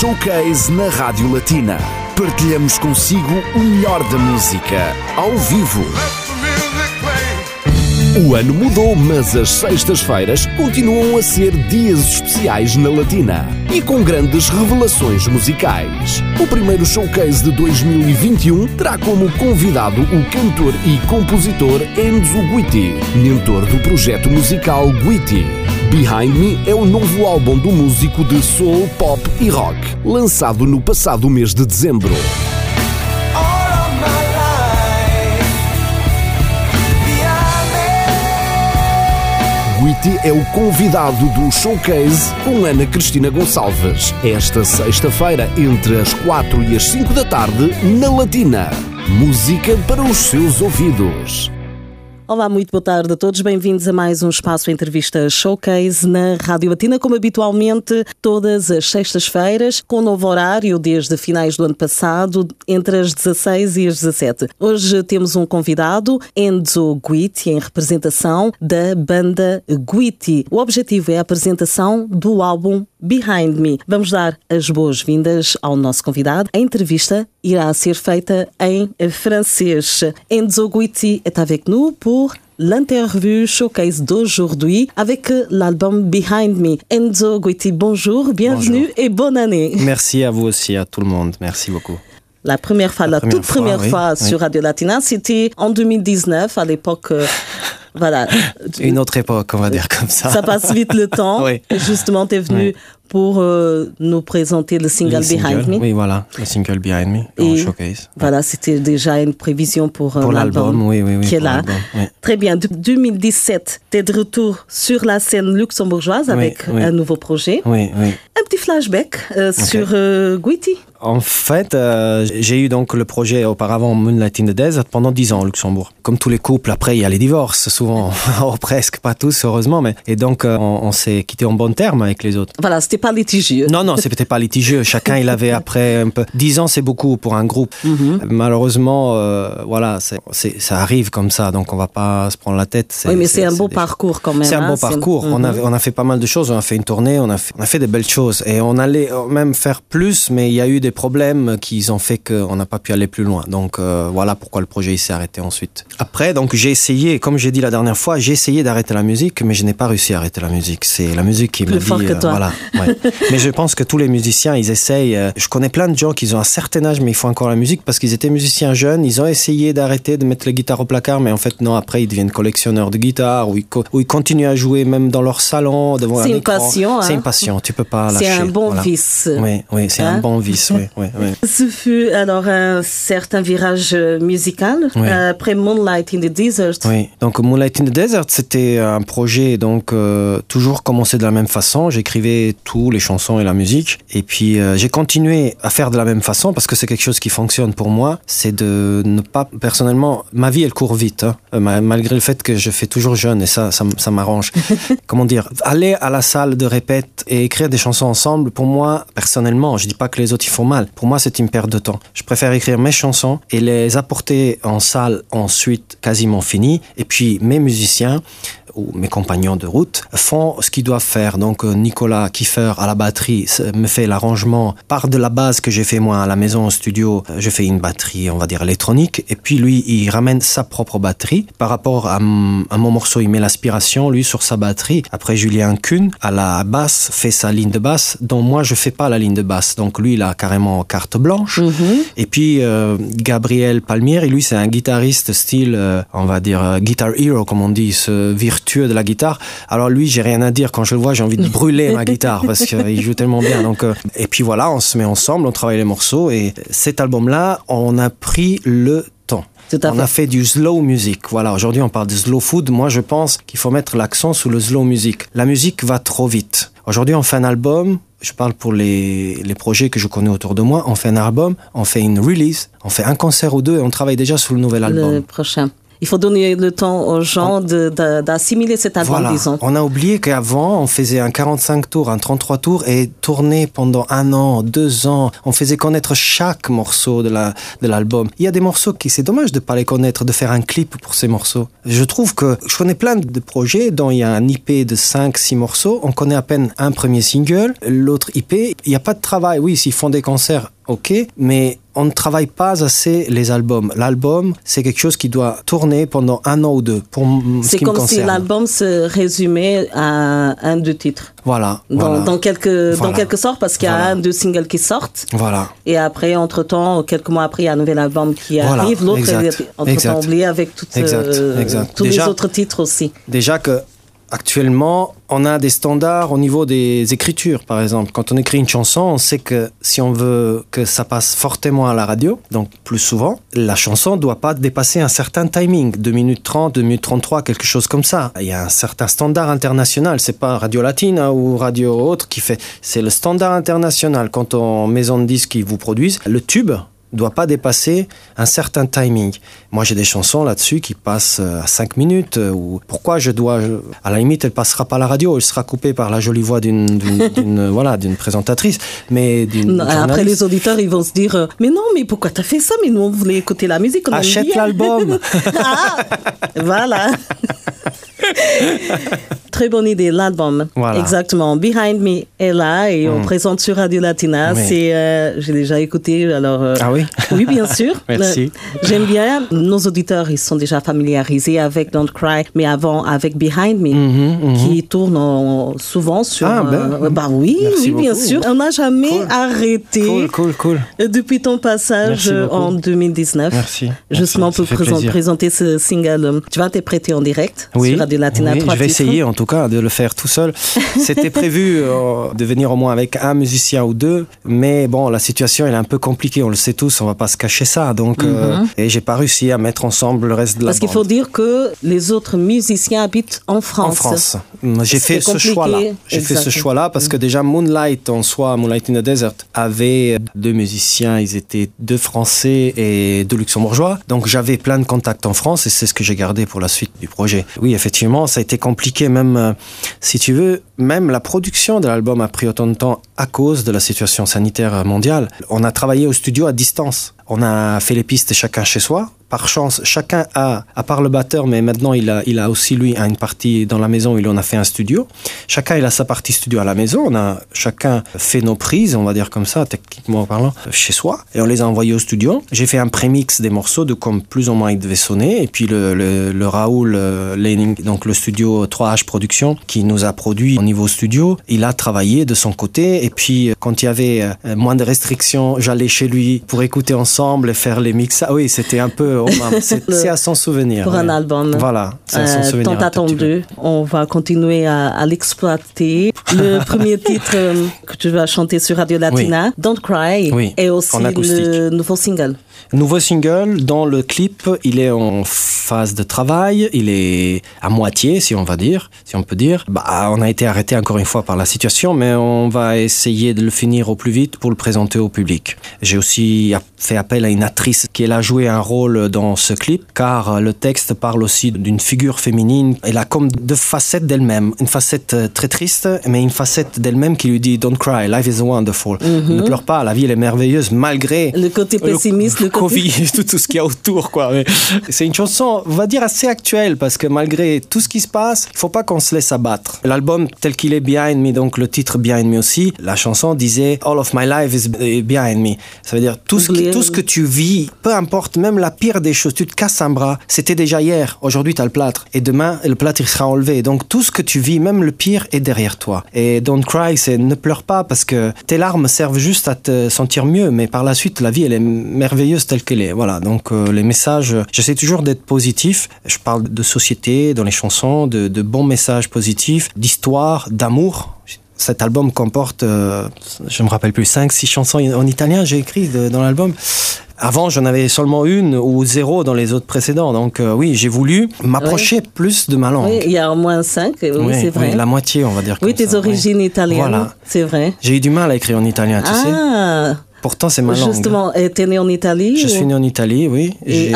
Showcase na Rádio Latina. Partilhamos consigo o melhor da música, ao vivo. O ano mudou, mas as sextas-feiras continuam a ser dias especiais na Latina e com grandes revelações musicais. O primeiro showcase de 2021 terá como convidado o cantor e compositor Enzo Guiti, mentor do projeto musical Guiti. Behind Me é o novo álbum do músico de soul, pop e rock, lançado no passado mês de dezembro. Guiti é o convidado do showcase com Ana Cristina Gonçalves. Esta sexta-feira, entre as 4 e as 5 da tarde, na Latina. Música para os seus ouvidos. Olá, muito boa tarde a todos. Bem-vindos a mais um espaço entrevista showcase na Rádio Latina, como habitualmente todas as sextas-feiras, com um novo horário desde finais do ano passado, entre as 16 e as 17. Hoje temos um convidado, Enzo Guiti, em representação da banda Guiti. O objetivo é a apresentação do álbum Behind Me. Vamos dar as boas-vindas ao nosso convidado. A entrevista irá ser feita em francês. Enzo Guiti est avec nous pour l'interview showcase d'aujourd'hui avec l'album Behind Me. Enzo Guiti, bonjour, bienvenue Bonjour. et bonne année. Merci à vous aussi, à tout le monde. Merci beaucoup. La première fois, la, première toute fois, première oui, fois oui. sur Radio Latina, c'était en 2019, à l'époque. euh, voilà. Une autre époque, on va dire comme ça. Ça passe vite le temps. Oui. Justement, tu es venu. Pour euh, nous présenter le single Le Behind Me. Oui, voilà, le single Behind Me, en Et showcase. Voilà, c'était déjà une prévision pour, euh, Pour l'album, oui, oui, oui. qui est là. oui. Très bien. De 2017, tu es de retour sur la scène luxembourgeoise avec un nouveau projet. Oui, oui. Un petit flashback euh, sur euh, Guiti. En fait, euh, j'ai eu donc le projet auparavant Moonlight in the Desert pendant 10 ans au Luxembourg. Comme tous les couples, après il y a les divorces, souvent, oh, presque, pas tous heureusement, mais et donc euh, on, on s'est quitté en bon terme avec les autres. Voilà, c'était pas litigieux. Non, non, c'était pas litigieux. Chacun, il avait après un peu. 10 ans, c'est beaucoup pour un groupe. Mhm. Malheureusement, euh, voilà, ça arrive comme ça, donc on va pas se prendre la tête. Oui, mais c'est un beau parcours quand même. C'est un hein, beau parcours. On, Mhm. a, on a fait pas mal de choses. On a fait une tournée, on a fait, on a fait des belles choses. Et on allait même faire plus, mais il y a eu des problèmes qui ont fait qu'on n'a pas pu aller plus loin. Donc euh, voilà pourquoi le projet s'est arrêté ensuite. Après, donc j'ai essayé, comme j'ai dit la dernière fois, j'ai essayé d'arrêter la musique, mais je n'ai pas réussi à arrêter la musique. C'est la musique qui me fort dit. que toi. voilà, ouais. mais je pense que tous les musiciens, ils essayent. euh, je connais plein de gens qui ont un certain âge, mais ils font encore la musique parce qu'ils étaient musiciens jeunes. Ils ont essayé d'arrêter de mettre les guitares au placard, mais en fait non. Après, ils deviennent collectionneurs de guitares ou ils, co- ils continuent à jouer même dans leur salon devant un C'est une écran. passion, C'est hein. une passion. Tu peux pas C'est lâcher. un bon voilà. vice. Oui, oui, c'est Hein? un bon vice. Oui, oui, oui. Ce fut alors un certain virage euh, musical Oui. euh, après Moonlight in the Desert. Oui, donc Moonlight in the Desert, c'était un projet donc euh, toujours commencé de la même façon. J'écrivais tous les chansons et la musique, et puis euh, j'ai continué à faire de la même façon parce que c'est quelque chose qui fonctionne pour moi. C'est de ne pas personnellement, ma vie elle court vite, hein, ma- malgré le fait que je fais toujours jeune et ça, ça, ça m'arrange. Comment dire, aller à la salle de répète et écrire des chansons ensemble, pour moi personnellement, je dis pas que les autres ils font Pour moi, c'est une perte de temps. Je préfère écrire mes chansons et les apporter en salle ensuite quasiment finies. Et puis mes musiciens ou mes compagnons de route font ce qu'ils doivent faire. Donc euh, Nicolas Kiefer à la batterie me fait l'arrangement par de la base que j'ai fait moi à la maison au studio. Euh, Je fais une batterie, on va dire électronique, et puis lui il ramène sa propre batterie. Par rapport à, m- à mon morceau, il met l'aspiration lui sur sa batterie. Après Julien Kuhn à la basse fait sa ligne de basse, dont moi je fais pas la ligne de basse. Donc lui il a carrément carte blanche. Et puis euh, Gabriel Palmieri, lui c'est un guitariste style, euh, on va dire euh, guitar hero comme on dit, ce virtueux de la guitare. Alors lui j'ai rien à dire quand je le vois, j'ai envie de brûler ma guitare parce qu'il joue tellement bien. Donc et puis voilà, on se met ensemble, on travaille les morceaux et cet album-là, on a pris le temps. On a fait du slow music. Voilà, aujourd'hui on parle de slow food. Moi je pense qu'il faut mettre l'accent sur le slow music. La musique va trop vite. Aujourd'hui on fait un album. Je parle pour les, les projets que je connais autour de moi. On fait un album, on fait une release, on fait un concert ou deux et on travaille déjà sur le nouvel album. Le prochain. Il faut donner le temps aux gens d'assimiler cet album, voilà. disons. On a oublié qu'avant, on faisait un 45 tours, un 33 tours et tournait pendant un an, deux ans. On faisait connaître chaque morceau de l'album. Il y a des morceaux qui, c'est dommage de pas les connaître, de faire un clip pour ces morceaux. Je trouve que je connais plein de projets dont il y a un IP de 5, 6 morceaux. On connaît à peine un premier single, l'autre IP. Il n'y a pas de travail. Oui, s'ils font des concerts, ok, mais on ne travaille pas assez les albums. L'album, c'est quelque chose qui doit tourner pendant un an ou deux. Pour c'est comme si l'album se résumait à un, deux titres. Voilà. Dans, dans quelque, dans quelque sorte, parce qu'il y a un, deux singles qui sortent. Voilà. Et après, entre-temps, quelques mois après, il y a un nouvel album qui arrive. L'autre est entre-temps oublié avec toutes, euh, tous les autres titres aussi. Déjà que Actuellement, on a des standards au niveau des écritures, par exemple. Quand on écrit une chanson, on sait que si on veut que ça passe fortement à la radio, donc plus souvent, la chanson ne doit pas dépasser un certain timing, 2 minutes 30, 2 minutes 33, quelque chose comme ça. Il y a un certain standard international, c'est pas Radio Latina ou Radio autre qui fait, c'est le standard international. Quand on maison de disques qui vous produisent, le tube, doit pas dépasser un certain timing. Moi, j'ai des chansons là-dessus qui passent euh, à 5 minutes. Euh, ou pourquoi je dois, à la limite, elle passera pas à la radio, elle sera coupée par la jolie voix d'une, voilà, d'une présentatrice, mais. Après, les auditeurs, ils vont se dire, euh, mais non, mais pourquoi tu as fait ça? Mais nous, on voulait écouter la musique. Achète l'album. ah, voilà. Très bonne idée, l'album. Exactement. Behind Me est là et on mm. présente sur Radio Latina. C'est, euh, j'ai déjà écouté. Alors, euh, ah oui? Oui, bien sûr. Merci. Euh, j'aime bien. Nos auditeurs, ils sont déjà familiarisés avec Don't Cry, mais avant avec Behind Me, mm-hmm, mm-hmm. qui tourne souvent sur. Ah, ben, bah oui, oui, bien sûr. On n'a jamais arrêté. Cool, cool, cool. Depuis ton passage en 2019. Merci. Justement pour présenter ce single. Tu vas interpréter en direct sur Radio Latina oui, Je vais essayer en tout cas de le faire tout seul. C'était prévu euh, de venir au moins avec un musicien ou deux, mais bon, la situation est un peu compliquée, on le sait tous, on va pas se cacher ça. Donc, euh, mhm. et j'ai pas réussi à mettre ensemble le reste de la Parce qu'il faut dire que les autres musiciens habitent en France. En France. J'ai fait ce choix-là. J'ai fait ce choix-là parce que déjà Moonlight en soi, Moonlight in the Desert, avait deux musiciens, ils étaient deux Français et deux Luxembourgeois. Donc j'avais plein de contacts en France et c'est ce que j'ai gardé pour la suite du projet. Oui, effectivement, ça a été compliqué, même euh, si tu veux, même la production de l'album a pris autant de temps à cause de la situation sanitaire mondiale. On a travaillé au studio à distance. On a fait les pistes chacun chez soi par chance, chacun a, à part le batteur, mais maintenant il a, il a aussi lui une partie dans la maison, il en a fait un studio. Chacun il a sa partie studio à la maison. On a chacun fait nos prises, on va dire comme ça, techniquement parlant, chez soi, et on les a envoyés au studio. J'ai fait un prémix des morceaux de comme plus ou moins ils devaient sonner, et puis le, Raoul euh, Lening, donc le studio 3H Production, qui nous a produit au niveau studio, il a travaillé de son côté, et puis euh, quand il y avait euh, moins de restrictions, j'allais chez lui pour écouter ensemble et faire les mix. Ah oui, c'était un peu c'est à son souvenir. Pour un album. Voilà, c'est à son euh, souvenir. Tant attendu. On va continuer à, l'exploiter. Le premier titre euh, que tu vas chanter sur Radio Latina, Don't Cry, est aussi le nouveau single. Nouveau single, dans le clip, il est en phase de travail, il est à moitié, si on va dire, si on peut dire. Bah, on a été arrêté encore une fois par la situation, mais on va essayer de le finir au plus vite pour le présenter au public. J'ai aussi fait appel à une actrice qui a joué un rôle dans ce clip, car le texte parle aussi d'une figure féminine. Elle a comme deux facettes d'elle-même. Une facette euh, très triste, mais une facette d'elle-même qui lui dit Don't cry, life is wonderful. Mhm. Ne pleure pas, la vie elle est merveilleuse malgré le côté pessimiste, le, côté tout, tout ce qu'il y a autour, quoi. C'est une chanson, on va dire, assez actuelle parce que malgré tout ce qui se passe, il faut pas qu'on se laisse abattre. L'album tel qu'il est Behind Me, donc le titre Behind Me aussi, la chanson disait All of my life is behind me. Ça veut dire tout ce, tout ce que tu vis, peu importe, même la pire des choses, tu te casses un bras, c'était déjà hier, aujourd'hui tu as le plâtre et demain le plâtre il sera enlevé. Donc tout ce que tu vis, même le pire, est derrière toi. Et Don't Cry, c'est ne pleure pas parce que tes larmes servent juste à te sentir mieux, mais par la suite la vie elle est merveilleuse telle qu'elle est. Voilà, donc euh, les messages, j'essaie toujours d'être positif. Je parle de société dans les chansons, de, bons messages positifs, d'histoire, d'amour. Cet album comporte, euh, je me rappelle plus, 5, 6 chansons en italien, j'ai écrit dans l'album. Avant, j'en avais seulement une ou zéro dans les autres précédents. Donc euh, oui, j'ai voulu m'approcher plus de ma langue. Oui, il y a au moins cinq, oui, c'est vrai. la moitié, on va dire. Oui, tes origines italiennes, c'est vrai. J'ai eu du mal à écrire en italien, tu sais. Ah Pourtant, c'est ma langue. Justement, tu es né en Italie Je suis né en Italie, oui. Et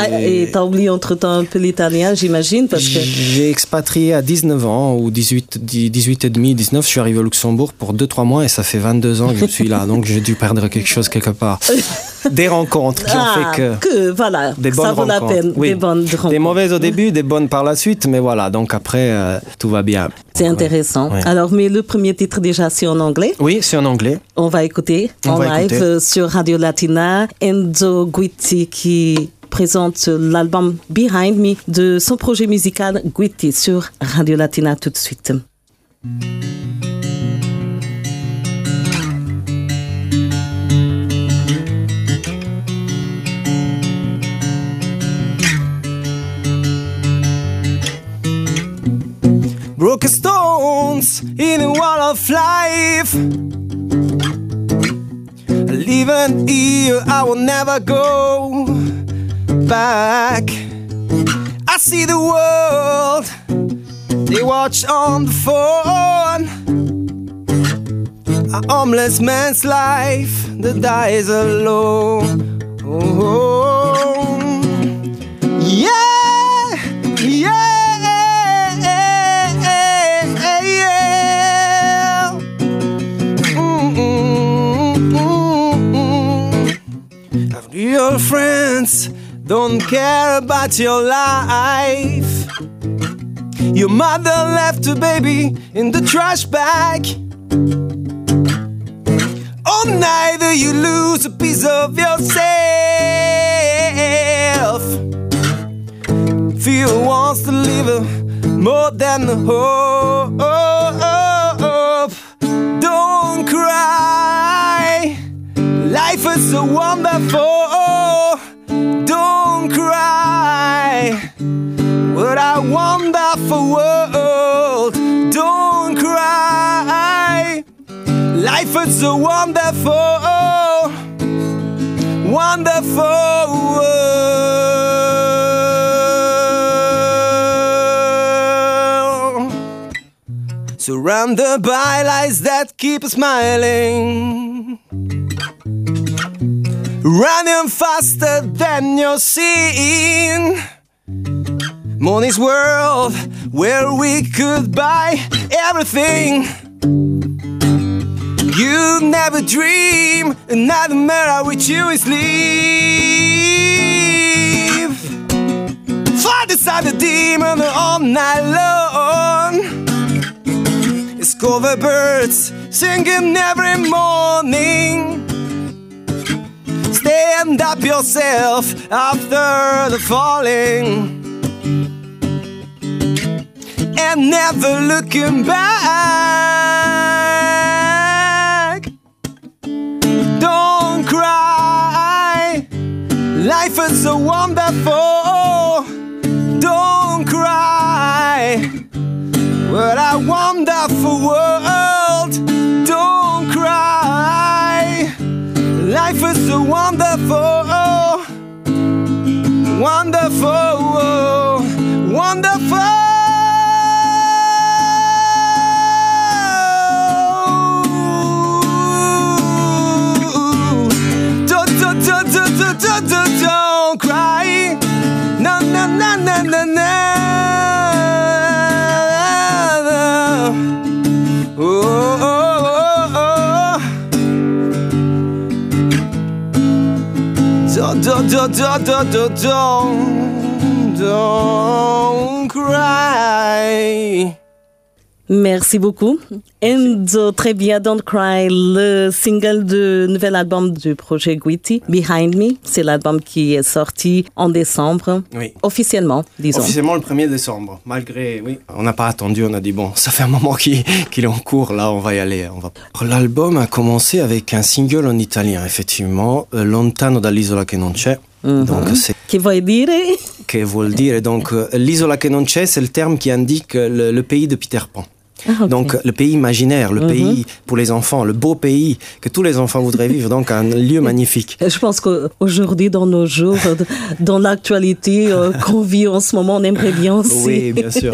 tu as oublié entre-temps un peu l'italien, j'imagine parce que... J'ai expatrié à 19 ans, ou 18, 18 et demi, 19. Je suis arrivé au Luxembourg pour 2-3 mois et ça fait 22 ans que je suis là. donc j'ai dû perdre quelque chose quelque part. Des rencontres qui ont ah, fait que... que voilà, des bonnes ça vaut la peine. Oui. Des bonnes rencontres. Des mauvaises au début, des bonnes par la suite, mais voilà. Donc après, euh, tout va bien. C'est intéressant. Alors, mais le premier titre déjà, c'est en anglais? Oui, c'est en anglais. On va écouter en live sur Radio Latina. Enzo Guitti qui présente l'album Behind Me de son projet musical Guitti sur Radio Latina tout de suite. Leaving here, I will never go back. I see the world, they watch on the phone. A homeless man's life that dies alone. Oh, oh, oh. Friends don't care about your life. Your mother left a baby in the trash bag. Oh, neither you lose a piece of yourself. Fear wants to live more than the hope. Don't cry. Life is so wonderful. A wonderful world. Don't cry. Life is so wonderful. Wonderful world. Surrounded by lights that keep smiling running faster than you're seeing. Money's world where we could buy everything. You never dream, another nightmare with you is leave. Fly beside the demon all night long. It's Discover birds singing every morning. Stand up yourself after the falling and never looking back. Don't cry, life is so wonderful. Don't cry, what a wonderful world. Don't cry. Life is so wonderful, wonderful, wonderful. Don't, don't, cry. No, no, no, no, no, no. Oh, oh, oh, oh. Don't, don't, don't, don't, don't, don't, don't, don't cry. Merci beaucoup. Enzo, très bien, Don't Cry, le single du nouvel album du projet Guiti, Behind Me. C'est l'album qui est sorti en décembre. Oui. Officiellement, disons. Officiellement le 1er décembre, malgré, oui. On n'a pas attendu, on a dit, bon, ça fait un moment qu'il est en cours, là, on va y aller. On va... L'album a commencé avec un single en italien, effectivement, euh, Lontano dall'isola che non c'è. Donc, c'est Che vuoi dire? che vuol dire? Donc euh, l'isola che non c'è, c'est le terme qui indique le, le pays de Peter Pan. Ah, Donc le pays imaginaire, le mhm. pays pour les enfants, le beau pays que tous les enfants voudraient vivre, donc un lieu magnifique. Je pense qu'aujourd'hui, dans nos jours, dans l'actualité euh, qu'on vit en ce moment, on aimerait bien aussi. Oui, bien sûr.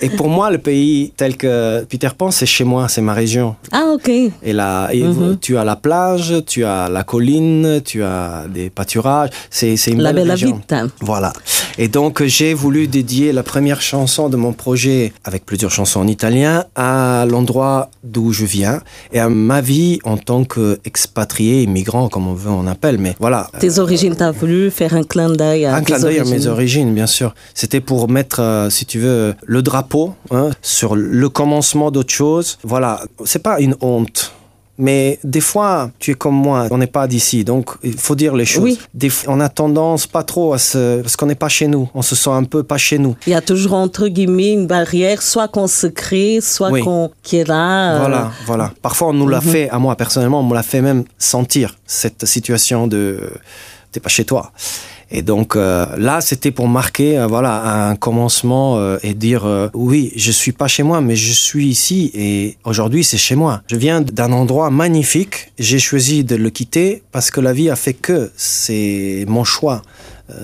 Et pour moi, le pays tel que Peter Pan, c'est chez moi, c'est ma région. Ah, ok. Et là, mhm. tu as la plage, tu as la colline, tu as des pâturages. C'est une la belle, région. Voilà. Et donc, j'ai voulu dédier la première chanson de mon projet, avec plusieurs chansons en italien, à l'endroit d'où je viens et à ma vie en tant qu'expatrié, immigrant, comme on veut, on appelle. Mais voilà. Tes origines, tu as voulu faire un clin d'œil à Un clin d'œil à mes origines, bien sûr. C'était pour mettre, euh, si tu veux, le drapeau hein, sur le commencement d'autre chose. Voilà. C'est pas une honte mais des fois, tu es comme moi, on n'est pas d'ici, donc il faut dire les choses. Des, on a tendance pas trop à se... parce qu'on n'est pas chez nous, on se sent un peu pas chez nous. Il y a toujours entre guillemets une barrière, soit qu'on se crée, soit qu'on qui est là. Euh, voilà, voilà. Parfois on nous l'a mhm. fait, à moi personnellement, on me l'a fait même sentir cette situation de t'es pas chez toi. Et donc euh, là, c'était pour marquer euh, voilà un commencement euh, et dire oui, je suis pas chez moi, mais je suis ici et aujourd'hui c'est chez moi. Je viens d'un endroit magnifique. J'ai choisi de le quitter parce que la vie a fait que c'est mon choix.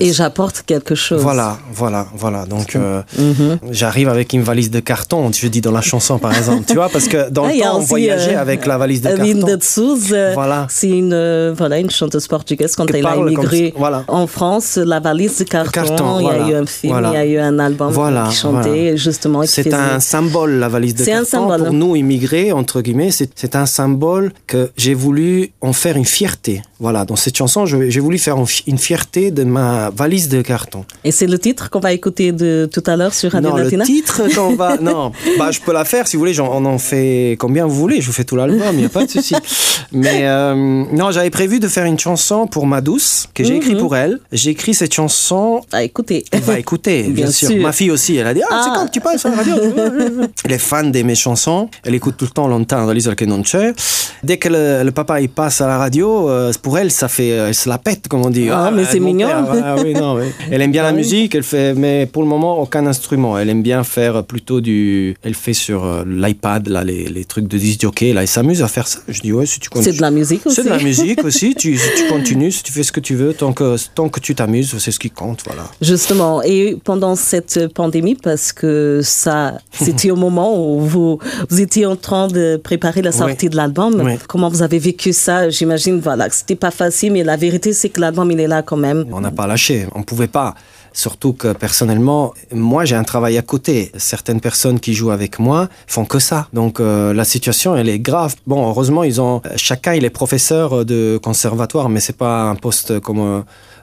Et j'apporte quelque chose. Voilà, voilà, voilà. Donc, euh, mhm. j'arrive avec une valise de carton, je dis dans la chanson par exemple. tu vois, parce que dans le ah, temps, on voyageait euh, avec la valise de carton. Linda de Souza, voilà. c'est une, euh, voilà, une chanteuse portugaise quand elle a immigré en France. La valise de carton, il y a eu un film, il y a eu un album qui chantait justement. C'est un symbole, la valise de carton. Un symbole. Pour nous, immigrés, entre guillemets, c'est un symbole que j'ai voulu en faire une fierté. Voilà, dans cette chanson, j'ai voulu faire une fierté de ma valise de carton. Et c'est le titre qu'on va écouter de tout à l'heure sur Radio non, Latina? le titre qu'on va... non, bah, je peux la faire si vous voulez, on en fait combien vous voulez, je vous fais tout l'album, il n'y a pas de souci. Mais euh, non, j'avais prévu de faire une chanson pour ma douce, que j'ai écrit mhm. pour elle. J'ai écrit cette chanson... À écouter. Elle va écouter, bien, sûr. Ma fille aussi, elle a dit, ah, c'est ah. quand tu parles sur la radio Elle est fan de mes chansons, elle écoute tout le temps longtemps dans l'isole que non Dès que le, papa il passe à la radio, euh, pour elle, ça fait, elle se la pète, comme on dit. Ah, mais c'est mignon. ah, oui, non, oui. Elle aime bien la musique, elle fait, mais pour le moment, aucun instrument. Elle aime bien faire plutôt du. Elle fait sur euh, l'iPad, là, les, les, trucs de disc jockey, là, elle s'amuse à faire ça. Je dis, ouais, si tu continues. C'est de la musique aussi. C'est de la musique aussi. tu, si tu continues, si tu fais ce que tu veux, tant que, tant que tu t'amuses, c'est ce qui compte, voilà. Justement. Et pendant cette pandémie, parce que ça, c'était au moment où vous, vous étiez en train de préparer la sortie de l'album. Comment vous avez vécu ça? J'imagine, voilà, que c'était pas facile, mais la vérité, c'est que l'album, il est là quand même. On n'a pas lâché. On pouvait pas. Surtout que personnellement, moi j'ai un travail à côté. Certaines personnes qui jouent avec moi font que ça. Donc euh, la situation elle est grave. Bon, heureusement ils ont chacun il est professeur de conservatoire, mais c'est pas un poste comme euh,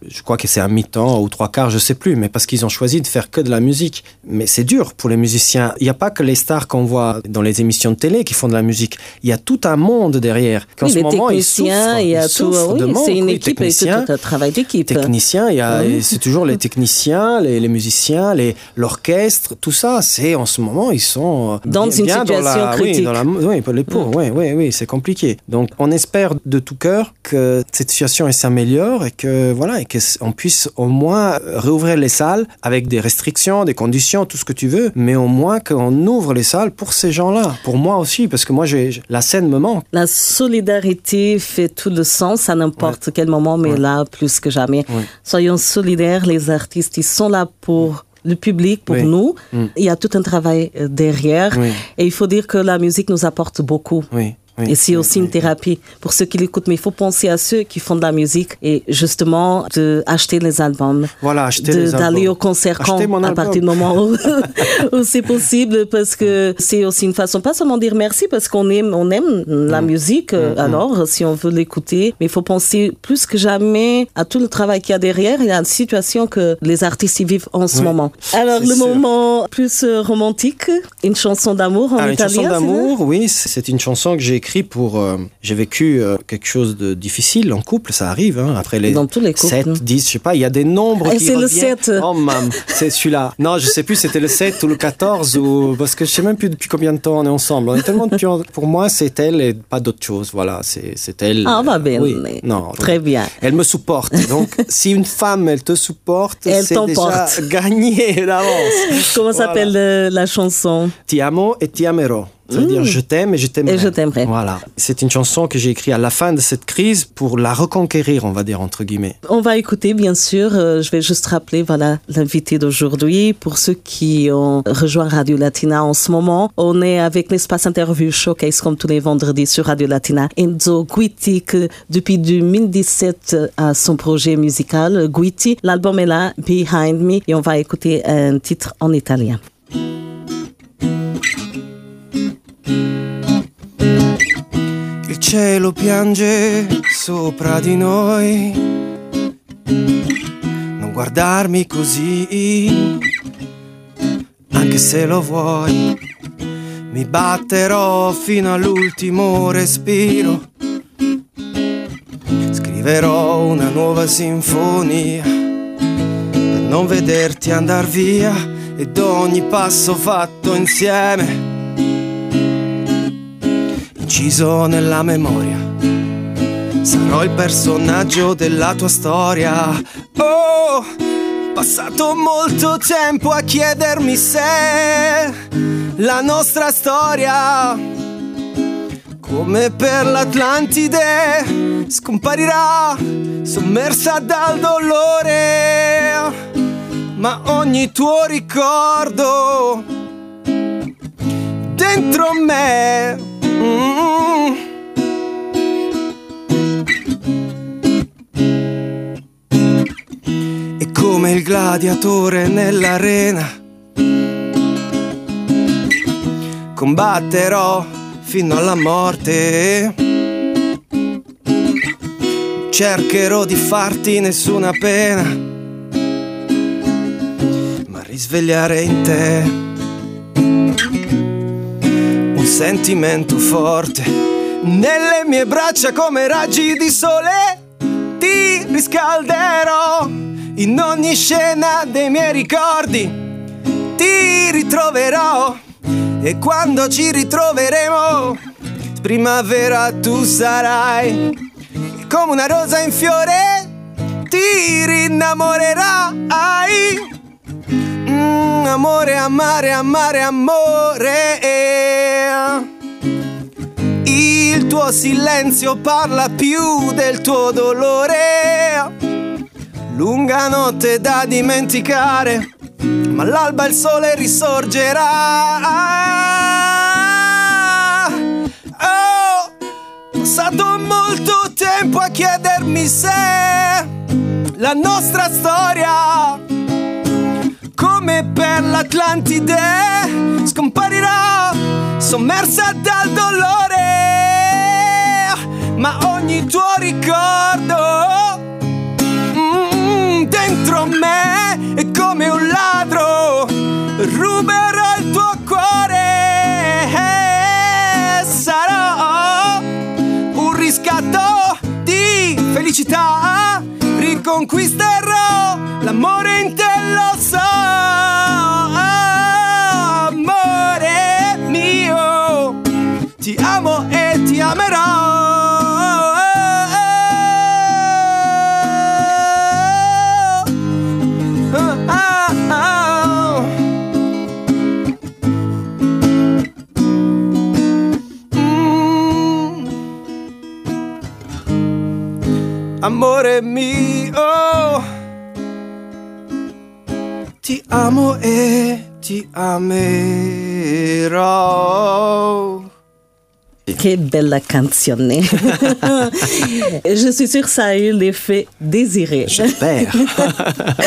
je crois que c'est un mi-temps ou trois quarts, je sais plus, mais parce qu'ils ont choisi de faire que de la musique. Mais c'est dur pour les musiciens. Il n'y a pas que les stars qu'on voit dans les émissions de télé qui font de la musique. Il y a tout un monde derrière. oui, ce moment, ils souffrent. Il y a tout. Oui, c'est une équipe et c'est un travail d'équipe. Techniciens, il y a, c'est toujours les techniciens, les, musiciens, les, l'orchestre, tout ça. C'est en ce moment, ils sont dans une situation critique. Oui, dans la, oui, les pauvres. Oui, oui, oui, c'est compliqué. Donc, on espère de tout cœur que cette situation s'améliore et que voilà qu'on puisse au moins réouvrir les salles avec des restrictions, des conditions, tout ce que tu veux, mais au moins qu'on ouvre les salles pour ces gens-là, pour moi aussi, parce que moi, j'ai, la scène me manque. La solidarité fait tout le sens à n'importe quel moment, mais là, plus que jamais. Soyons solidaires, les artistes, ils sont là pour le public, pour nous. Mm. Il y a tout un travail euh, derrière. Et il faut dire que la musique nous apporte beaucoup. Oui et c'est aussi une thérapie pour ceux qui l'écoutent. Mais il faut penser à ceux qui font de la musique et justement de acheter les albums. Voilà, acheter les albums. D'aller au concert quand, à partir du moment où, c'est possible parce que c'est aussi une façon, pas seulement dire merci parce qu'on aime, on aime la mm. musique, mm, mm. alors si on veut l'écouter, mais il faut penser plus que jamais à tout le travail qu'il y a derrière et à la situation que les artistes y vivent en ce moment. Alors le moment plus euh, romantique, une chanson d'amour en ah, italien. Une chanson d'amour, oui, c'est une chanson que j'ai écrit pour. euh, j'ai vécu euh, quelque chose de difficile en couple, ça arrive. hein, après les Dans tous les couples. 7, 10, je sais pas, il y a des nombres. Et qui c'est le reviennent. 7. Oh, mam, c'est celui-là. Non, je sais plus, c'était le 7 ou le 14, ou... parce que je sais même plus depuis combien de temps on est ensemble. On est tellement depuis- Pour moi, c'est elle et pas d'autre chose. Voilà, c'est c'est elle. Ah, va bien. Oui, non. Très bien. Elle me supporte. Donc, si une femme, elle te supporte, Elle c'est déjà gagné d'avance. Comment Voilà. s'appelle euh, la chanson? Ti amo et ti amerò. Ça veut dire je t'aime et je t'aimerai. Et je t'aimerai. Voilà. C'est une chanson que j'ai écrite à la fin de cette crise pour la reconquérir, on va dire, entre guillemets. On va écouter, bien sûr. euh, je vais juste rappeler, voilà, l'invité d'aujourd'hui. Pour ceux qui ont rejoint Radio Latina en ce moment, on est avec l'espace interview showcase comme tous les vendredis sur Radio Latina. Enzo Guitti, que depuis 2017 a son projet musical Guitti. L'album est là, Behind Me, et on va écouter un titre en italien. Cielo piange sopra di noi. Non guardarmi così, anche se lo vuoi. Mi batterò fino all'ultimo respiro. Scriverò una nuova sinfonia per non vederti andar via ed ogni passo fatto insieme inciso nella memoria. Sarò il personaggio della tua storia. Oh, passato molto tempo a chiedermi se la nostra storia, come per l'Atlantide, scomparirà sommersa dal dolore. Ma ogni tuo ricordo dentro me. mm, il gladiatore nell'arena. Combatterò fino alla morte. Cercherò di farti nessuna pena. Ma risvegliare in te un sentimento forte nelle mie braccia come raggi di sole ti riscalderò in ogni scena dei miei ricordi ti ritroverò e quando ci ritroveremo primavera tu sarai come una rosa in fiore ti rinnamorerai Mm, amore, amare, amare, amore. Il tuo silenzio parla più del tuo dolore. Lunga notte da dimenticare, ma all'alba il sole risorgerà. Oh, passato molto tempo a chiedermi se la nostra storia come per l'Atlantide scomparirà sommersa dal dolore ma ogni tuo ricordo dentro me è come un ladro ruberò il tuo cuore. Sarò un riscatto di felicità. Riconquisterò l'amore in te lo so amore mio ti amo e ti amerò Amore mio, ti amo e ti amerò. Quelle belle canzone. Je suis sûre que ça a eu l'effet désiré. J'espère.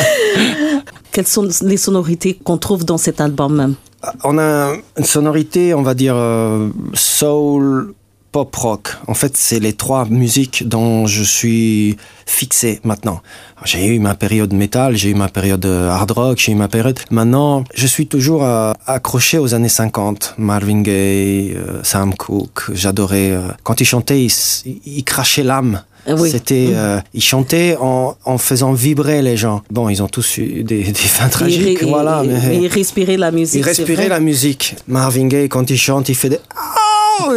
Quelles sont les sonorités qu'on trouve dans cet album? On a une sonorité, on va dire, euh, soul, pop rock. En fait, c'est les trois musiques dont je suis fixé maintenant. J'ai eu ma période métal, j'ai eu ma période euh, hard rock, j'ai eu ma période. Maintenant, je suis toujours euh, accroché aux années 50. Marvin Gaye, euh, Sam Cooke, j'adorais. quand il chantait, il, crachait l'âme. Ah C'était, mm. il chantait en, en, faisant vibrer les gens. Bon, ils ont tous eu des, des fins tragiques, voilà. mais il respirait la musique. Il respirait la musique. Marvin Gaye, quand il chante, il fait des oh,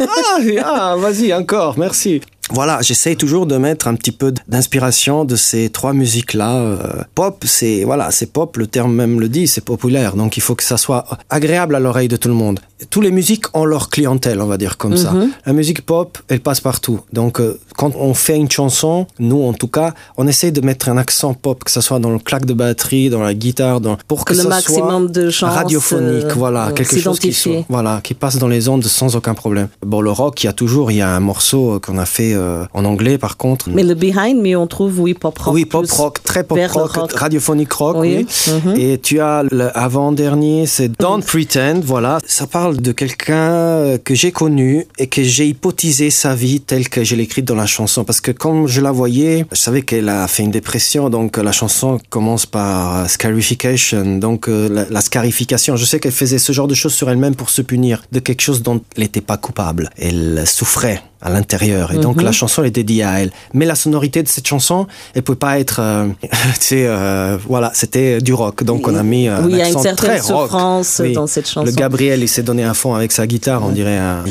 ah, ah, vas-y encore, merci voilà, j'essaye toujours de mettre un petit peu d'inspiration de ces trois musiques-là. Euh, pop, c'est voilà, c'est pop, le terme même le dit, c'est populaire, donc il faut que ça soit agréable à l'oreille de tout le monde. Tous les musiques ont leur clientèle, on va dire comme ça. Mhm. La musique pop, elle passe partout. Donc euh, quand on fait une chanson, nous en tout cas, on essaye de mettre un accent pop, que ce soit dans le claque de batterie, dans la guitare, dans pour que, le maximum soit de radiophonique, euh, voilà, quelque chose qui voilà, qui passe dans les ondes sans aucun problème. Bon, le rock, il y a toujours, il y a un morceau qu'on a fait euh, en anglais par contre. Mais le behind mais on trouve oui pop rock. Oui, pop rock, très pop rock, radiophonique rock. Oui. Mhm. Et tu as l'avant-dernier, c'est Don't Pretend. Voilà, ça parle de quelqu'un que j'ai connu et que j'ai hypotisé sa vie telle que je l'ai écrite dans la chanson. Parce que comme je la voyais, je savais qu'elle a fait une dépression. Donc la chanson commence par scarification, donc euh, la, la scarification. Je sais qu'elle faisait ce genre de choses sur elle-même pour se punir de quelque chose dont elle n'était pas coupable. Elle souffrait à l'intérieur. Et donc mhm. la chanson est dédiée à elle. Mais la sonorité de cette chanson, elle peut pas être, euh, tu sais, euh, voilà, c'était du rock. Donc on a mis un oui, il y a une certaine souffrance dans cette chanson. Le Gabriel, il s'est donné un fond avec sa guitare, on dirait un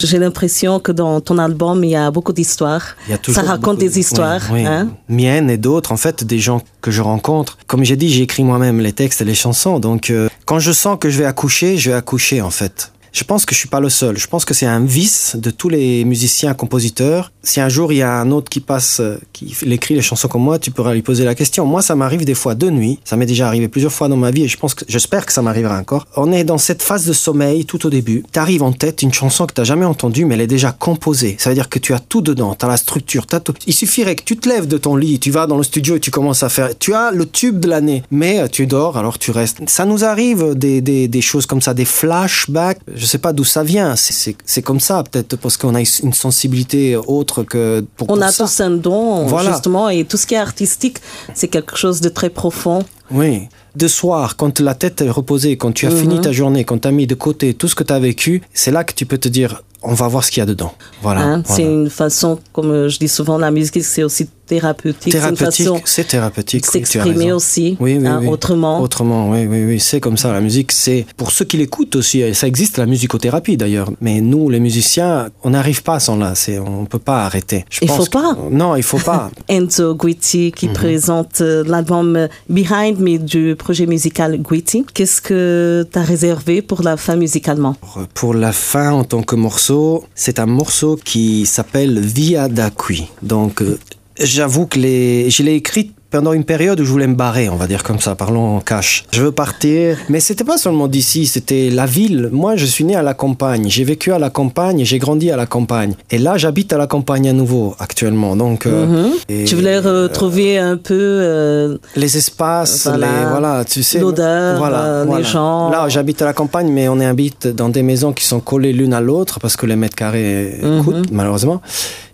J'ai l'impression que dans ton album, il y a beaucoup d'histoires. Ça raconte des histoires. Oui, Hein? Miennes et d'autres, en fait, des gens que je rencontre. Comme j'ai dit, j'écris moi-même les textes et les chansons. Donc euh, quand je sens que je vais accoucher, je vais accoucher en fait. Je pense que je suis pas le seul. Je pense que c'est un vice de tous les musiciens, compositeurs. Si un jour il y a un autre qui passe, euh, qui écrit les chansons comme moi, tu pourras lui poser la question. Moi, ça m'arrive des fois de nuit. Ça m'est déjà arrivé plusieurs fois dans ma vie et je pense que, j'espère que ça m'arrivera encore. On est dans cette phase de sommeil tout au début. T'arrives en tête une chanson que t'as jamais entendue, mais elle est déjà composée. Ça veut dire que tu as tout dedans. T'as la structure, t'as tout. Il suffirait que tu te lèves de ton lit, tu vas dans le studio et tu commences à faire. Tu as le tube de l'année, mais euh, tu dors, alors tu restes. Ça nous arrive des, des, des choses comme ça, des flashbacks je sais pas d'où ça vient. C'est comme ça, peut-être parce qu'on a une sensibilité autre que pour, On a tous un don, justement, et tout ce qui est artistique, c'est quelque chose de très profond. Oui. De soir, quand la tête est reposée, quand tu as fini mhm. ta journée, quand tu as mis de côté tout ce que tu as vécu, c'est là que tu peux te dire on va voir ce qu'il y a dedans. Voilà. Hein, c'est une façon, comme je dis souvent, la musique, c'est aussi thérapeutique. Thérapeutique, c'est thérapeutique. S'exprimer aussi, oui, oui, hein, autrement. Autrement, oui, oui, oui. C'est comme ça. La musique, c'est pour ceux qui l'écoutent aussi. Ça existe la musicothérapie d'ailleurs. Mais nous, les musiciens, on n'arrive pas sans là. C'est, on peut pas arrêter. il ne faut pas. Non, il faut pas. Enzo Guitti qui mhm. présente euh, l'album Behind Me du projet musical Guitti. Qu'est-ce que tu as réservé pour la fin musicalement? Pour la fin, en tant que morceau, c'est un morceau qui s'appelle Via d'Aqui. Donc, euh, j'avoue que les... je l'ai écrit pendant une période où je voulais me barrer, on va dire comme ça, parlons en cash. Je veux partir, mais c'était pas seulement d'ici, c'était la ville. Moi, je suis né à la campagne, j'ai vécu à la campagne, j'ai grandi à la campagne. Et là, j'habite à la campagne à nouveau actuellement. Donc, euh, mhm. tu voulais retrouver un peu euh, les espaces, voilà, tu sais, l'odeur, voilà, euh, les gens. Là, j'habite à la campagne, mais on habite dans des maisons qui sont collées l'une à l'autre parce que les mètres carrés mhm. coûtent malheureusement.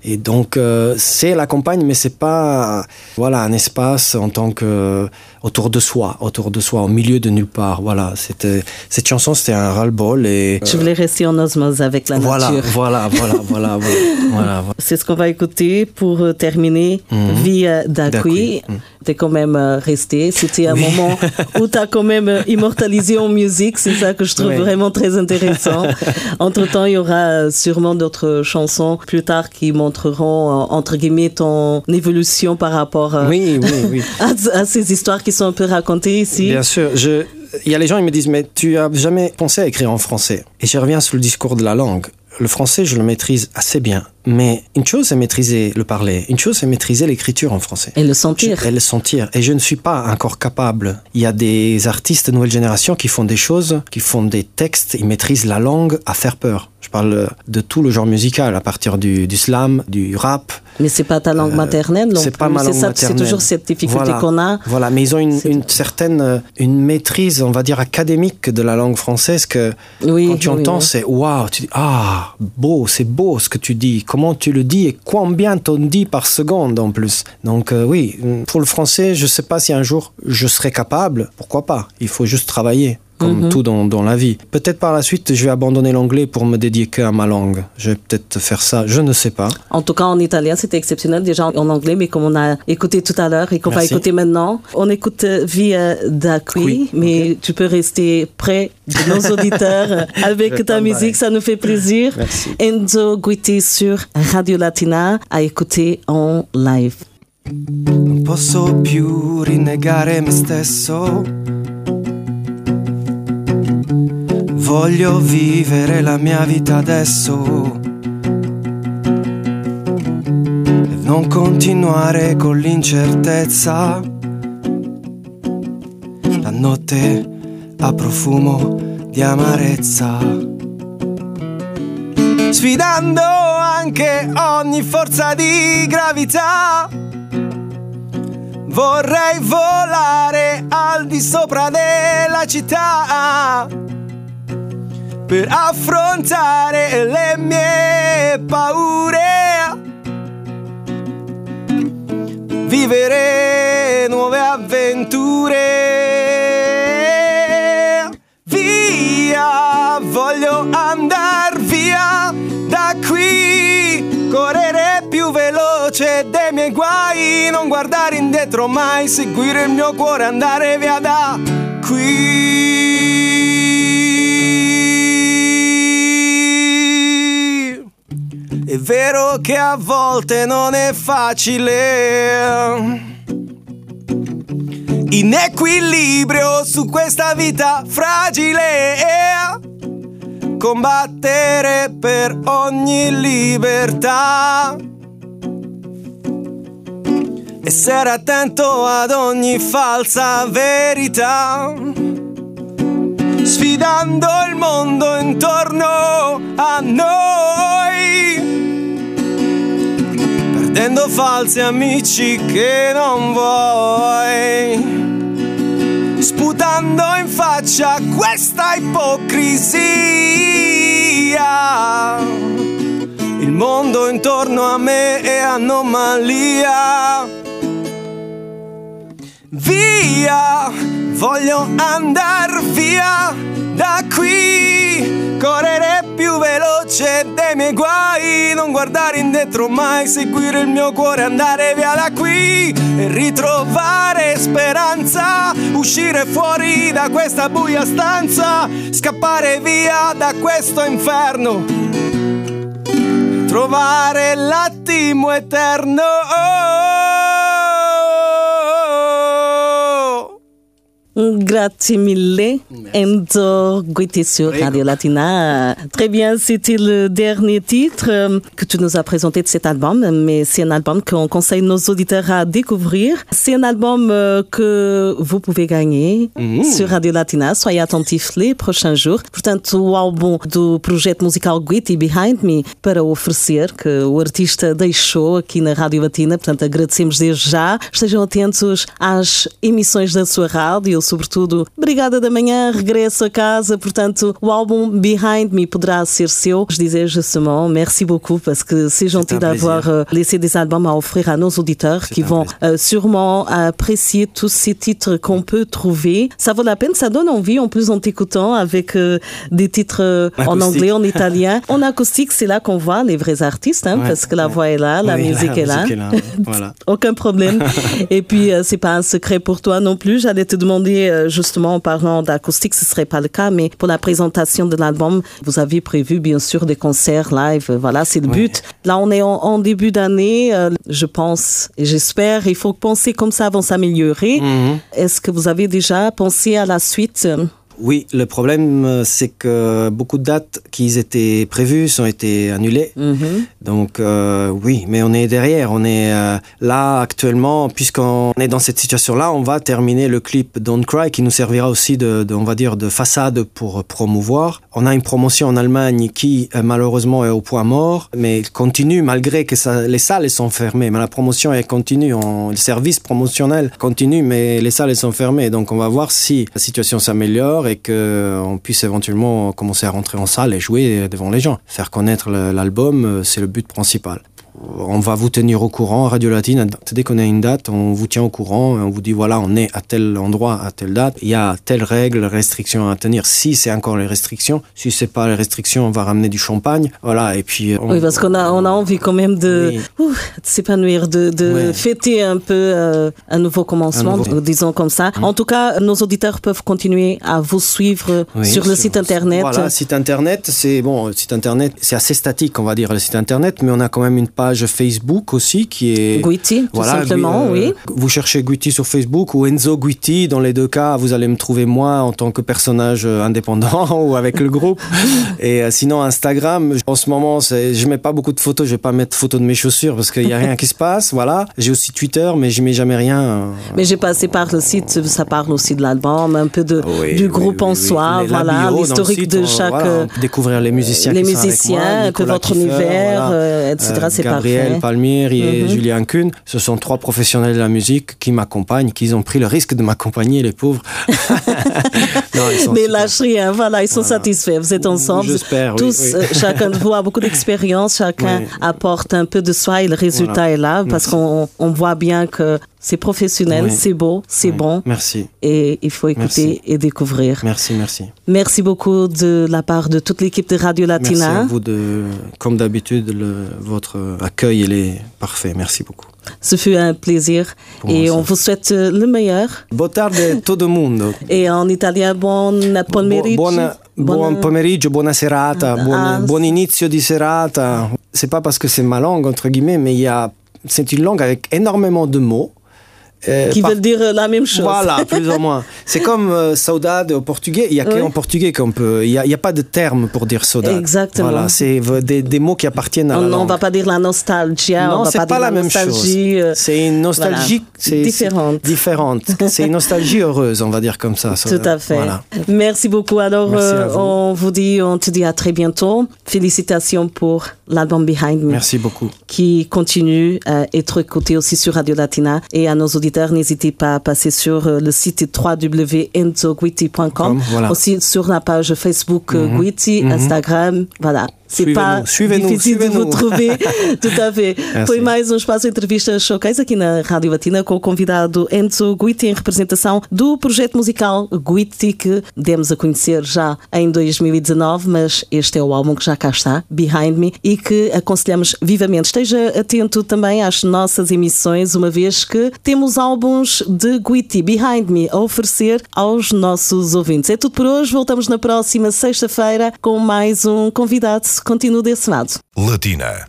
Et donc, euh, c'est la campagne, mais c'est pas, voilà, un espace en tant que autour de soi, autour de soi, au milieu de nulle part. Voilà, c'était cette chanson, c'était un ras-le-bol et. Je voulais rester en osmose avec la voilà, nature. Voilà, voilà, voilà, voilà, voilà, C'est ce qu'on va écouter pour euh, terminer. Mhm. Via d'Aqui. Mhm. T'es quand même euh, resté. C'était un moment où tu as quand même euh, immortalisé en musique. C'est ça que je trouve vraiment très intéressant. Entre temps, il y aura sûrement d'autres chansons plus tard qui montreront entre guillemets ton évolution par rapport oui. à, à ces histoires qui sont un peu racontés ici Bien sûr. Je, il y a les gens qui me disent, mais tu as jamais pensé à écrire en français? Et je reviens sur le discours de la langue. Le français, je le maîtrise assez bien Mais une chose, c'est maîtriser le parler. Une chose, c'est maîtriser l'écriture en français. Et le sentir. Je- et le sentir. Et je ne suis pas encore capable. Il y a des artistes de nouvelle génération qui font des choses, qui font des textes, ils maîtrisent la langue à faire peur. Je parle de tout le genre musical, à partir du, du slam, du rap. Mais c'est pas ta langue maternelle non C'est pas ma langue ça, maternelle. C'est toujours cette difficulté Voilà. qu'on a. Voilà, mais ils ont une, certaine euh, une maîtrise, on va dire, académique de la langue française que Oui, quand tu oui, entends, oui. c'est waouh, tu dis ah, beau, c'est beau ce que tu dis, comment tu le dis et combien t'en dis par seconde en plus. Donc euh, oui, pour le français, je sais pas si un jour je serai capable, pourquoi pas, il faut juste travailler. Comme Mhm. tout dans, dans la vie. Peut-être par la suite, je vais abandonner l'anglais pour me dédier que à ma langue. Je vais peut-être faire ça, je ne sais pas. En tout cas, en italien, c'était exceptionnel, déjà en anglais, mais comme on a écouté tout à l'heure et qu'on va écouter maintenant, on écoute euh, Via da qui, Oui, mais tu peux rester près de nos auditeurs avec ta musique, ça nous fait plaisir. Merci. Enzo Guiti sur Radio Latina à écouter en live. Non posso più rinnegare me stesso. Voglio vivere la mia vita adesso. Non continuare con l'incertezza. La notte ha profumo di amarezza. Sfidando anche ogni forza di gravità. Vorrei volare al di sopra della città per affrontare le mie paure. Vivere nuove avventure. Via, voglio andar via da qui. Correre più veloce dei miei guai. Non guardare indietro mai. Seguire il mio cuore, andare via da qui. Vero che a volte non è facile. In equilibrio su questa vita fragile. Combattere per ogni libertà. Essere attento ad ogni falsa verità. Sfidando il mondo intorno a noi. Perdendo falsi amici che non vuoi. Sputando in faccia questa ipocrisia. Il mondo intorno a me è anomalia. Via, voglio andar via da qui. Correre più veloce dei miei guai. Non guardare indietro mai, seguire il mio cuore, andare via da qui. E ritrovare speranza. Uscire fuori da questa buia stanza. Scappare via da questo inferno. Trovare l'attimo eterno. Grazie mille, Enzo sur Radio Latina. Très bien, c'était le dernier titre euh, que tu nous as présenté de cet album, mais c'est un album qu'on conseille nos auditeurs à découvrir. C'est un album euh, que vous pouvez gagner sur Radio Latina. Soyez attentifs les prochains jours. Portanto, o álbum do projeto musical Guiti Behind Me para oferecer, que o artista deixou aqui na Rádio Latina. Portanto, agradecemos desde já. Estejam atentos às emissões da sua rádio, sobretudo Brigada da Manhã, Regresso a Casa. Portanto, o álbum Behind Me poderá ser seu. Je disais justement, merci beaucoup parce que c'est gentil d'avoir euh, laissé des albums à offrir à nos auditeurs qui vont euh, sûrement apprécier tous ces titres qu'on peut trouver. Ça vaut la peine, ça donne envie en plus en t'écoutant avec euh, des titres euh, en anglais, en italien. En acoustique, c'est là qu'on voit les vrais artistes hein, Ouais, parce que la ouais. voix est là, la Oui, musique est là. musique est là, ouais, voilà. Aucun problème. Et puis, c'est pas un secret pour toi non plus. J'allais te demander, euh, justement, en parlant d'acoustique, ce serait pas le cas, mais pour la présentation de l'album, vous avez prévu, bien sûr, des concerts live. Euh, Voilà, c'est le but. Là, on est en, en début d'année. euh, je pense et j'espère, il faut penser comme ça avant s'améliorer. Mhm. Est-ce que vous avez déjà pensé à la suite Oui, le problème, euh, c'est que beaucoup de dates qui étaient prévues ont été annulées. Mhm. Donc, euh, oui, mais on est derrière. On est euh, là actuellement, puisqu'on est dans cette situation-là, on va terminer le clip Don't Cry qui nous servira aussi de, de, on va dire, de façade pour promouvoir. On a une promotion en Allemagne qui, malheureusement, est au point mort, mais continue malgré que ça, les salles sont fermées. Mais la promotion est continue. On, le service promotionnel continue, mais les salles sont fermées. Donc, on va voir si la situation s'améliore et qu'on puisse éventuellement commencer à rentrer en salle et jouer devant les gens. Faire connaître l'album, euh, c'est le but principal on va vous tenir au courant. Radio Latine, dès qu'on a une date, on vous tient au courant. On vous dit voilà, on est à tel endroit, à telle date. Il y a telle règle, restriction à tenir. Si c'est encore les restrictions, si c'est pas les restrictions, on va ramener du champagne. Voilà. Et puis. On... Oui, parce qu'on a, on a envie quand même de, oui. de s'épanouir, de, fêter un peu euh, un nouveau commencement, un nouveau... disons comme ça. Mmh. En tout cas, nos auditeurs peuvent continuer à vous suivre oui, sur le site internet. Voilà, site internet, c'est bon, site internet, c'est assez statique, on va dire le site internet, mais on a quand même une page Facebook aussi qui est Guiti, tout voilà, simplement, euh, oui. Vous cherchez Guiti sur Facebook ou Enzo Guiti, dans les deux cas, vous allez me trouver moi en tant que personnage indépendant ou avec le groupe. Et euh, sinon Instagram, en ce moment, je mets pas beaucoup de photos, je vais pas mettre photos de mes chaussures parce qu'il y a rien qui se passe, voilà. J'ai aussi Twitter, mais je mets jamais rien. euh, Mais j'ai passé par le site, ça parle aussi de l'album, un peu de, Oui, du groupe oui, en soi, Les- voilà, l'historique de chaque. voilà, euh, découvrir les musiciens les qui sont avec musiciens, moi, Nicolas votre univers, voilà. euh, etc., c'est Gabriel. Palmieri et Mhm. Julien Kuhn, ce sont trois professionnels de la musique qui m'accompagnent, qui ont pris le risque de m'accompagner, les pauvres. Non, Mais lâche rien, voilà, ils sont Voilà. satisfaits. Vous êtes ensemble. J'espère, oui, Tous, oui. euh, chacun de vous a beaucoup d'expérience, chacun Oui. apporte un peu de soi et le résultat Voilà. est là parce qu'on on voit bien que c'est professionnel, Oui. c'est beau, c'est Oui. bon Merci, et il faut écouter Merci. et découvrir. merci, merci. Merci beaucoup de la part de toute l'équipe de Radio Merci Latina. à vous de, comme d'habitude, le- votre accueil, il est parfait. Merci beaucoup. Ce fut un plaisir Pour et on vous souhaite le meilleur. Boa tarde todo mundo. Et en italien, bon pomeriggio. Buona- buon pomeriggio, buona serata, buon, Ah, buon inizio di serata. C'est pas parce que c'est ma langue, entre guillemets, mais il y a, c'est une langue avec énormément de mots. Euh, qui par- veulent dire euh, la même chose. Voilà, plus ou moins. C'est comme euh, saudade au portugais. Il y a Oui. qu'en portugais qu'on peut. Il y a, pas de terme pour dire saudade. Exactement. Voilà, c'est des, des mots qui appartiennent à On la ne langue. va pas dire la nostalgia, on non, c'est pas, pas, la même chose. nostalgie. euh, C'est une nostalgie voilà. Différente. différente. c'est une nostalgie heureuse, on va dire comme ça. Tout à fait. Voilà. Merci beaucoup. Alors, Merci euh, vous. on vous dit, on te dit à très bientôt. Félicitations pour l'album Behind Me Merci beaucoup. qui continue à être écouté aussi sur Radio Latina. Et à nos auditeurs, n'hésitez pas à passer sur le site www.enzoguiti.com. Comme, voilà. Aussi sur la page Facebook Guiti, Instagram. Voilà. C'est pas difícil de vous trouver. Tout à fait. É Foi assim. mais um espaço de entrevista showcase aqui na Rádio Latina com o convidado Enzo Guiti em representação do projeto musical Guiti que demos a conhecer já em 2019, mas este é o álbum que já cá está, Behind Me, e que aconselhamos vivamente. Esteja atento também às nossas emissões, uma vez que temos álbuns de Guiti Behind Me a oferecer aos nossos ouvintes. É tudo por hoje, voltamos na próxima sexta-feira com mais um convidado. Continue desse lado. Latina.